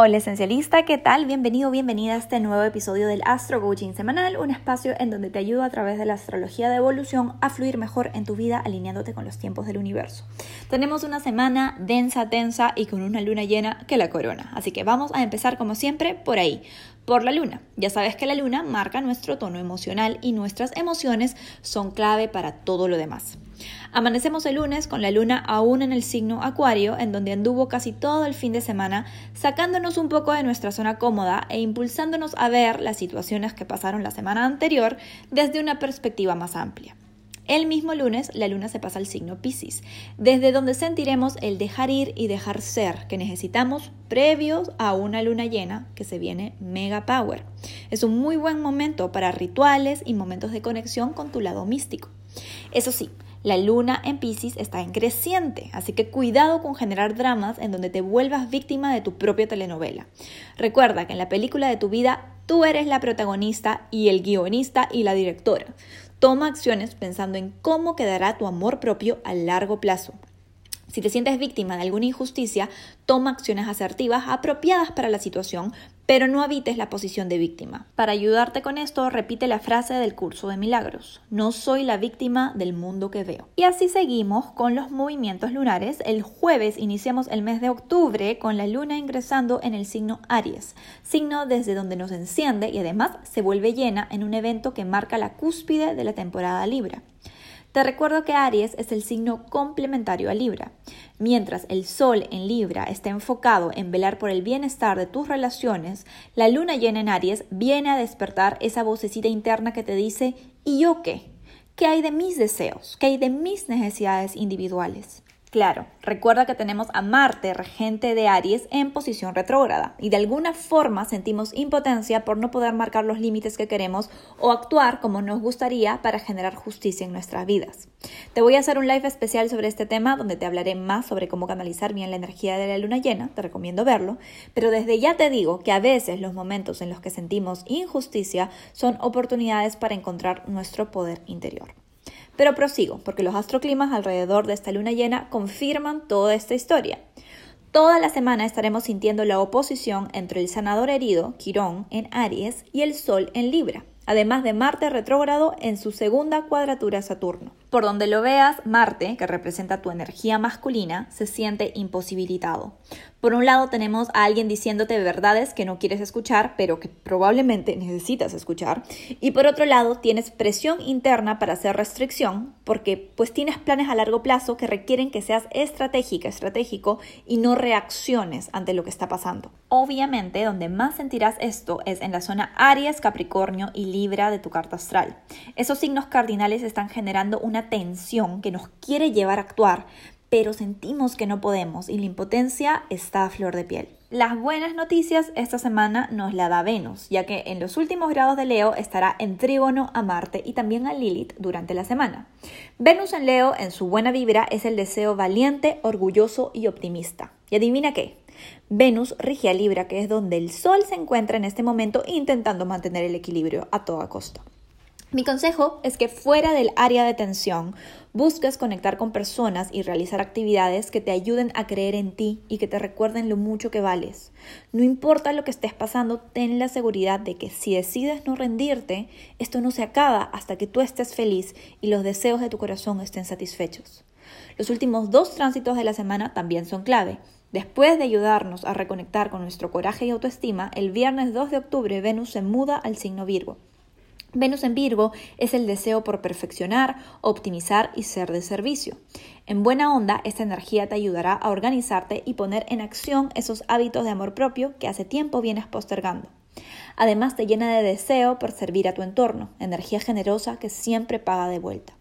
Hola esencialista, ¿qué tal? Bienvenido, bienvenida a este nuevo episodio del Astro Coaching Semanal, un espacio en donde te ayudo a través de la astrología de evolución a fluir mejor en tu vida alineándote con los tiempos del universo. Tenemos una semana densa, tensa y con una luna llena que la corona, así que vamos a empezar como siempre por ahí, por la luna. Ya sabes que la luna marca nuestro tono emocional y nuestras emociones son clave para todo lo demás. Amanecemos el lunes con la luna aún en el signo Acuario, en donde anduvo casi todo el fin de semana, sacándonos un poco de nuestra zona cómoda e impulsándonos a ver las situaciones que pasaron la semana anterior desde una perspectiva más amplia. El mismo lunes, la luna se pasa al signo Pisces, desde donde sentiremos el dejar ir y dejar ser que necesitamos previos a una luna llena que se viene mega power. Es un muy buen momento para rituales y momentos de conexión con tu lado místico. Eso sí, la luna en Pisces está en creciente, así que cuidado con generar dramas en donde te vuelvas víctima de tu propia telenovela. Recuerda que en la película de tu vida tú eres la protagonista y el guionista y la directora. Toma acciones pensando en cómo quedará tu amor propio a largo plazo. Si te sientes víctima de alguna injusticia, toma acciones asertivas apropiadas para la situación, pero no habites la posición de víctima. Para ayudarte con esto, repite la frase del curso de milagros. No soy la víctima del mundo que veo. Y así seguimos con los movimientos lunares. El jueves iniciamos el mes de octubre con la luna ingresando en el signo Aries, signo desde donde nos enciende y además se vuelve llena en un evento que marca la cúspide de la temporada Libra. Te recuerdo que Aries es el signo complementario a Libra. Mientras el Sol en Libra está enfocado en velar por el bienestar de tus relaciones, la luna llena en Aries viene a despertar esa vocecita interna que te dice ¿y yo qué? ¿Qué hay de mis deseos? ¿Qué hay de mis necesidades individuales? Claro, recuerda que tenemos a Marte, regente de Aries, en posición retrógrada y de alguna forma sentimos impotencia por no poder marcar los límites que queremos o actuar como nos gustaría para generar justicia en nuestras vidas. Te voy a hacer un live especial sobre este tema donde te hablaré más sobre cómo canalizar bien la energía de la luna llena, te recomiendo verlo, pero desde ya te digo que a veces los momentos en los que sentimos injusticia son oportunidades para encontrar nuestro poder interior. Pero prosigo, porque los astroclimas alrededor de esta luna llena confirman toda esta historia. Toda la semana estaremos sintiendo la oposición entre el sanador herido, Quirón, en Aries, y el Sol en Libra además de Marte retrógrado en su segunda cuadratura Saturno. Por donde lo veas, Marte, que representa tu energía masculina, se siente imposibilitado. Por un lado tenemos a alguien diciéndote verdades que no quieres escuchar, pero que probablemente necesitas escuchar. Y por otro lado tienes presión interna para hacer restricción, porque pues tienes planes a largo plazo que requieren que seas estratégica, estratégico y no reacciones ante lo que está pasando. Obviamente, donde más sentirás esto es en la zona Aries, Capricornio y Libra de tu carta astral. Esos signos cardinales están generando una tensión que nos quiere llevar a actuar, pero sentimos que no podemos y la impotencia está a flor de piel. Las buenas noticias esta semana nos la da Venus, ya que en los últimos grados de Leo estará en trígono a Marte y también a Lilith durante la semana. Venus en Leo, en su buena vibra, es el deseo valiente, orgulloso y optimista. ¿Y adivina qué? Venus rige a Libra, que es donde el Sol se encuentra en este momento intentando mantener el equilibrio a toda costa. Mi consejo es que fuera del área de tensión busques conectar con personas y realizar actividades que te ayuden a creer en ti y que te recuerden lo mucho que vales. No importa lo que estés pasando, ten la seguridad de que si decides no rendirte, esto no se acaba hasta que tú estés feliz y los deseos de tu corazón estén satisfechos. Los últimos dos tránsitos de la semana también son clave. Después de ayudarnos a reconectar con nuestro coraje y autoestima, el viernes 2 de octubre Venus se muda al signo Virgo. Venus en Virgo es el deseo por perfeccionar, optimizar y ser de servicio. En buena onda, esta energía te ayudará a organizarte y poner en acción esos hábitos de amor propio que hace tiempo vienes postergando. Además, te llena de deseo por servir a tu entorno, energía generosa que siempre paga de vuelta.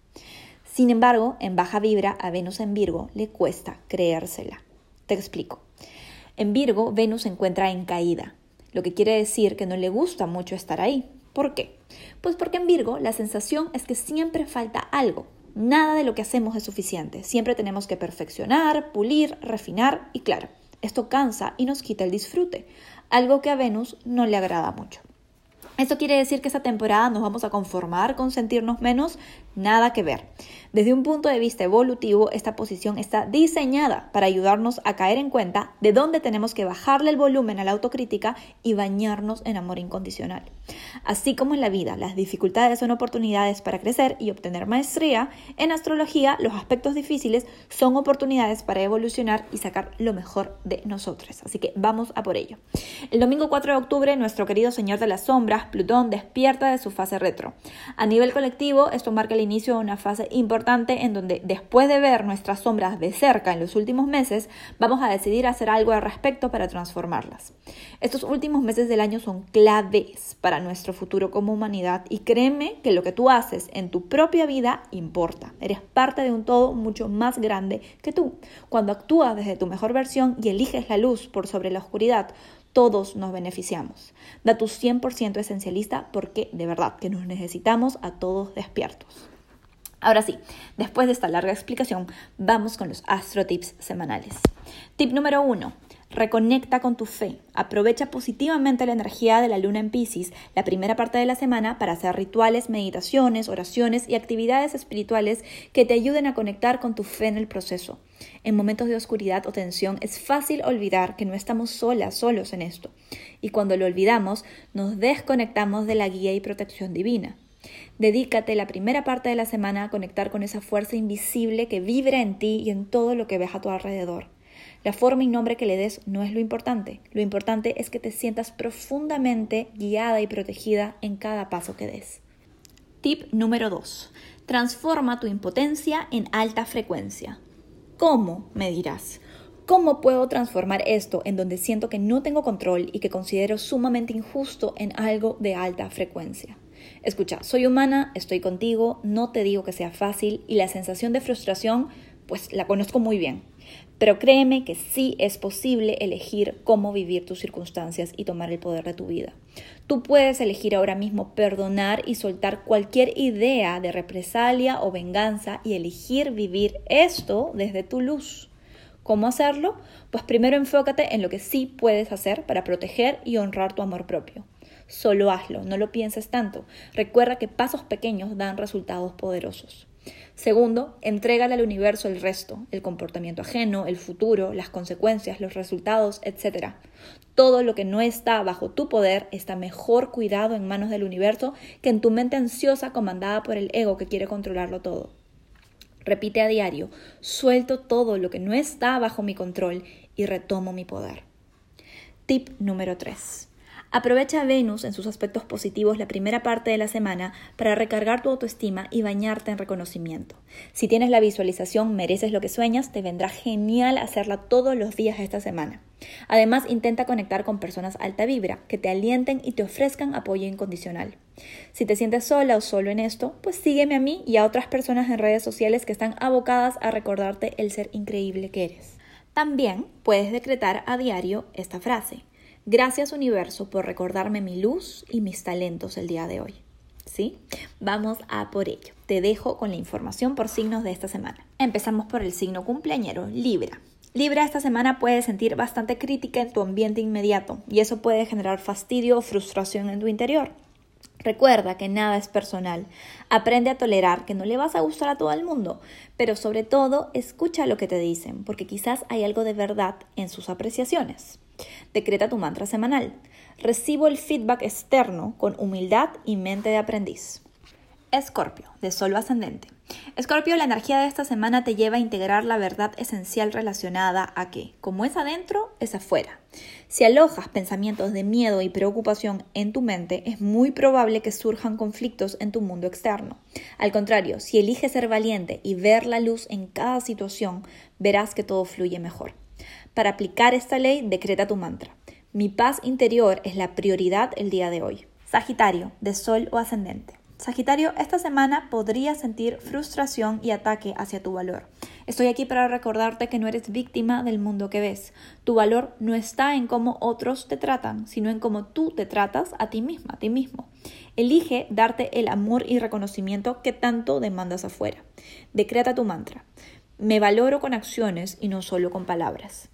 Sin embargo, en baja vibra a Venus en Virgo le cuesta creérsela. Te explico. En Virgo, Venus se encuentra en caída, lo que quiere decir que no le gusta mucho estar ahí. ¿Por qué? Pues porque en Virgo la sensación es que siempre falta algo. Nada de lo que hacemos es suficiente. Siempre tenemos que perfeccionar, pulir, refinar y claro, esto cansa y nos quita el disfrute, algo que a Venus no le agrada mucho. ¿Esto quiere decir que esta temporada nos vamos a conformar con sentirnos menos? Nada que ver. Desde un punto de vista evolutivo, esta posición está diseñada para ayudarnos a caer en cuenta de dónde tenemos que bajarle el volumen a la autocrítica y bañarnos en amor incondicional. Así como en la vida, las dificultades son oportunidades para crecer y obtener maestría, en astrología los aspectos difíciles son oportunidades para evolucionar y sacar lo mejor de nosotros. Así que vamos a por ello. El domingo 4 de octubre, nuestro querido Señor de las Sombras, Plutón, despierta de su fase retro. A nivel colectivo, esto marca el inicio de una fase importante en donde después de ver nuestras sombras de cerca en los últimos meses, vamos a decidir hacer algo al respecto para transformarlas. Estos últimos meses del año son claves para nuestro futuro como humanidad y créeme que lo que tú haces en tu propia vida importa. Eres parte de un todo mucho más grande que tú. Cuando actúas desde tu mejor versión y eliges la luz por sobre la oscuridad, todos nos beneficiamos. Da tu 100% esencialista porque de verdad que nos necesitamos a todos despiertos. Ahora sí, después de esta larga explicación, vamos con los astro tips semanales. Tip número uno. Reconecta con tu fe. Aprovecha positivamente la energía de la luna en Pisces la primera parte de la semana para hacer rituales, meditaciones, oraciones y actividades espirituales que te ayuden a conectar con tu fe en el proceso. En momentos de oscuridad o tensión es fácil olvidar que no estamos solas, solos en esto. Y cuando lo olvidamos, nos desconectamos de la guía y protección divina. Dedícate la primera parte de la semana a conectar con esa fuerza invisible que vibra en ti y en todo lo que ves a tu alrededor. La forma y nombre que le des no es lo importante. Lo importante es que te sientas profundamente guiada y protegida en cada paso que des. Tip número 2. Transforma tu impotencia en alta frecuencia. ¿Cómo? me dirás. ¿Cómo puedo transformar esto en donde siento que no tengo control y que considero sumamente injusto en algo de alta frecuencia? Escucha, soy humana, estoy contigo, no te digo que sea fácil y la sensación de frustración, pues la conozco muy bien. Pero créeme que sí es posible elegir cómo vivir tus circunstancias y tomar el poder de tu vida. Tú puedes elegir ahora mismo perdonar y soltar cualquier idea de represalia o venganza y elegir vivir esto desde tu luz. ¿Cómo hacerlo? Pues primero enfócate en lo que sí puedes hacer para proteger y honrar tu amor propio. Solo hazlo, no lo pienses tanto. Recuerda que pasos pequeños dan resultados poderosos. Segundo, entrégale al universo el resto, el comportamiento ajeno, el futuro, las consecuencias, los resultados, etc. Todo lo que no está bajo tu poder está mejor cuidado en manos del universo que en tu mente ansiosa comandada por el ego que quiere controlarlo todo. Repite a diario, suelto todo lo que no está bajo mi control y retomo mi poder. Tip número 3. Aprovecha Venus en sus aspectos positivos la primera parte de la semana para recargar tu autoestima y bañarte en reconocimiento. Si tienes la visualización mereces lo que sueñas, te vendrá genial hacerla todos los días esta semana. Además, intenta conectar con personas alta vibra, que te alienten y te ofrezcan apoyo incondicional. Si te sientes sola o solo en esto, pues sígueme a mí y a otras personas en redes sociales que están abocadas a recordarte el ser increíble que eres. También puedes decretar a diario esta frase. Gracias universo por recordarme mi luz y mis talentos el día de hoy. ¿Sí? Vamos a por ello. Te dejo con la información por signos de esta semana. Empezamos por el signo cumpleañero, Libra. Libra esta semana puede sentir bastante crítica en tu ambiente inmediato y eso puede generar fastidio o frustración en tu interior. Recuerda que nada es personal. Aprende a tolerar que no le vas a gustar a todo el mundo, pero sobre todo escucha lo que te dicen, porque quizás hay algo de verdad en sus apreciaciones. Decreta tu mantra semanal. Recibo el feedback externo con humildad y mente de aprendiz. Escorpio, de solo ascendente. Escorpio, la energía de esta semana te lleva a integrar la verdad esencial relacionada a que, como es adentro, es afuera. Si alojas pensamientos de miedo y preocupación en tu mente, es muy probable que surjan conflictos en tu mundo externo. Al contrario, si eliges ser valiente y ver la luz en cada situación, verás que todo fluye mejor. Para aplicar esta ley, decreta tu mantra. Mi paz interior es la prioridad el día de hoy. Sagitario, de Sol o ascendente. Sagitario, esta semana podrías sentir frustración y ataque hacia tu valor. Estoy aquí para recordarte que no eres víctima del mundo que ves. Tu valor no está en cómo otros te tratan, sino en cómo tú te tratas a ti misma, a ti mismo. Elige darte el amor y reconocimiento que tanto demandas afuera. Decreta tu mantra. Me valoro con acciones y no solo con palabras.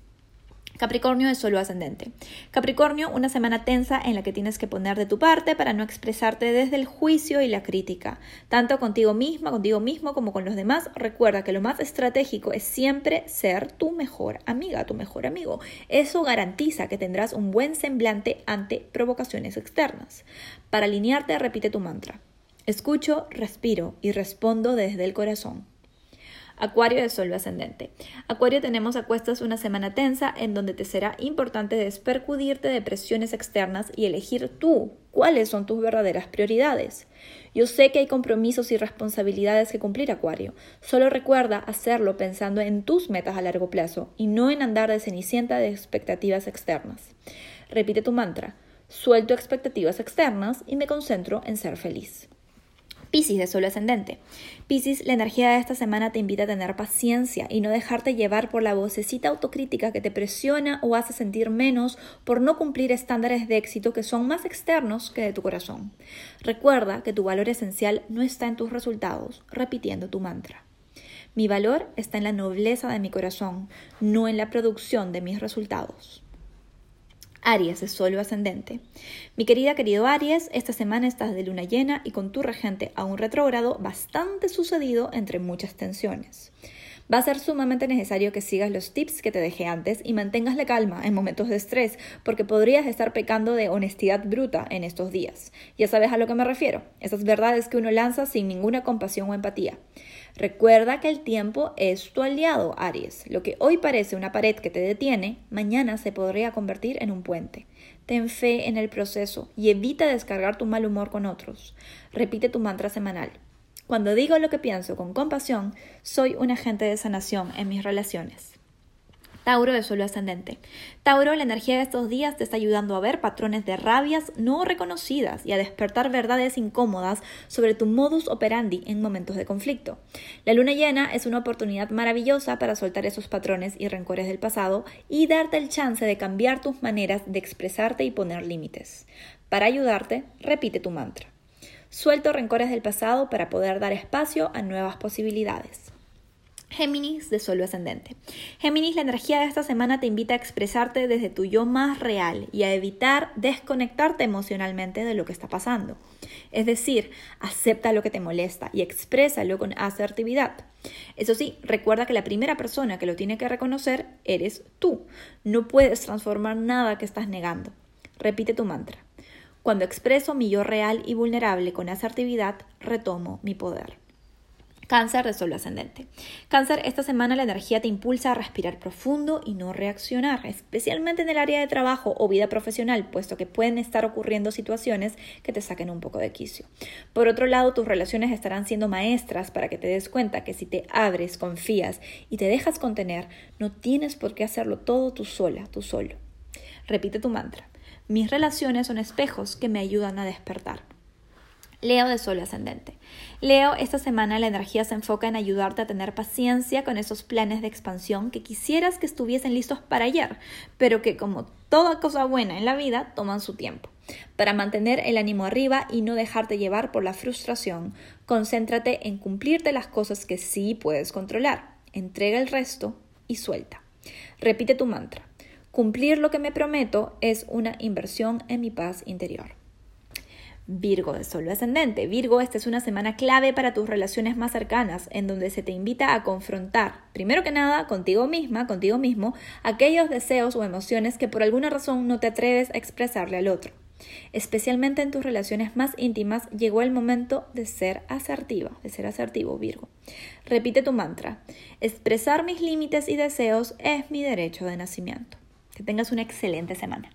Capricornio es solo ascendente. Capricornio, una semana tensa en la que tienes que poner de tu parte para no expresarte desde el juicio y la crítica. Tanto contigo misma, contigo mismo como con los demás, recuerda que lo más estratégico es siempre ser tu mejor amiga, tu mejor amigo. Eso garantiza que tendrás un buen semblante ante provocaciones externas. Para alinearte, repite tu mantra. Escucho, respiro y respondo desde el corazón. Acuario de Sol ascendente. Acuario tenemos a cuestas una semana tensa en donde te será importante despercudirte de presiones externas y elegir tú cuáles son tus verdaderas prioridades. Yo sé que hay compromisos y responsabilidades que cumplir, Acuario. Solo recuerda hacerlo pensando en tus metas a largo plazo y no en andar de cenicienta de expectativas externas. Repite tu mantra. Suelto expectativas externas y me concentro en ser feliz. Piscis de Sol ascendente. Piscis, la energía de esta semana te invita a tener paciencia y no dejarte llevar por la vocecita autocrítica que te presiona o hace sentir menos por no cumplir estándares de éxito que son más externos que de tu corazón. Recuerda que tu valor esencial no está en tus resultados, repitiendo tu mantra. Mi valor está en la nobleza de mi corazón, no en la producción de mis resultados. Aries es solo ascendente. Mi querida querido Aries, esta semana estás de luna llena y con tu regente a un retrógrado bastante sucedido entre muchas tensiones. Va a ser sumamente necesario que sigas los tips que te dejé antes y mantengas la calma en momentos de estrés, porque podrías estar pecando de honestidad bruta en estos días. Ya sabes a lo que me refiero, esas verdades que uno lanza sin ninguna compasión o empatía. Recuerda que el tiempo es tu aliado, Aries. Lo que hoy parece una pared que te detiene, mañana se podría convertir en un puente. Ten fe en el proceso y evita descargar tu mal humor con otros. Repite tu mantra semanal. Cuando digo lo que pienso con compasión, soy un agente de sanación en mis relaciones. Tauro de suelo ascendente. Tauro, la energía de estos días te está ayudando a ver patrones de rabias no reconocidas y a despertar verdades incómodas sobre tu modus operandi en momentos de conflicto. La luna llena es una oportunidad maravillosa para soltar esos patrones y rencores del pasado y darte el chance de cambiar tus maneras de expresarte y poner límites. Para ayudarte, repite tu mantra. Suelto rencores del pasado para poder dar espacio a nuevas posibilidades. Géminis de Solo Ascendente. Géminis, la energía de esta semana te invita a expresarte desde tu yo más real y a evitar desconectarte emocionalmente de lo que está pasando. Es decir, acepta lo que te molesta y exprésalo con asertividad. Eso sí, recuerda que la primera persona que lo tiene que reconocer eres tú. No puedes transformar nada que estás negando. Repite tu mantra. Cuando expreso mi yo real y vulnerable con asertividad, retomo mi poder. Cáncer de solo ascendente. Cáncer, esta semana la energía te impulsa a respirar profundo y no reaccionar, especialmente en el área de trabajo o vida profesional, puesto que pueden estar ocurriendo situaciones que te saquen un poco de quicio. Por otro lado, tus relaciones estarán siendo maestras para que te des cuenta que si te abres, confías y te dejas contener, no tienes por qué hacerlo todo tú sola, tú solo. Repite tu mantra. Mis relaciones son espejos que me ayudan a despertar. Leo de Sol ascendente. Leo, esta semana la energía se enfoca en ayudarte a tener paciencia con esos planes de expansión que quisieras que estuviesen listos para ayer, pero que como toda cosa buena en la vida toman su tiempo. Para mantener el ánimo arriba y no dejarte llevar por la frustración, concéntrate en cumplirte las cosas que sí puedes controlar. Entrega el resto y suelta. Repite tu mantra. Cumplir lo que me prometo es una inversión en mi paz interior. Virgo de Sol ascendente. Virgo, esta es una semana clave para tus relaciones más cercanas, en donde se te invita a confrontar, primero que nada, contigo misma, contigo mismo, aquellos deseos o emociones que por alguna razón no te atreves a expresarle al otro. Especialmente en tus relaciones más íntimas llegó el momento de ser asertiva, de ser asertivo, Virgo. Repite tu mantra. Expresar mis límites y deseos es mi derecho de nacimiento. Que tengas una excelente semana.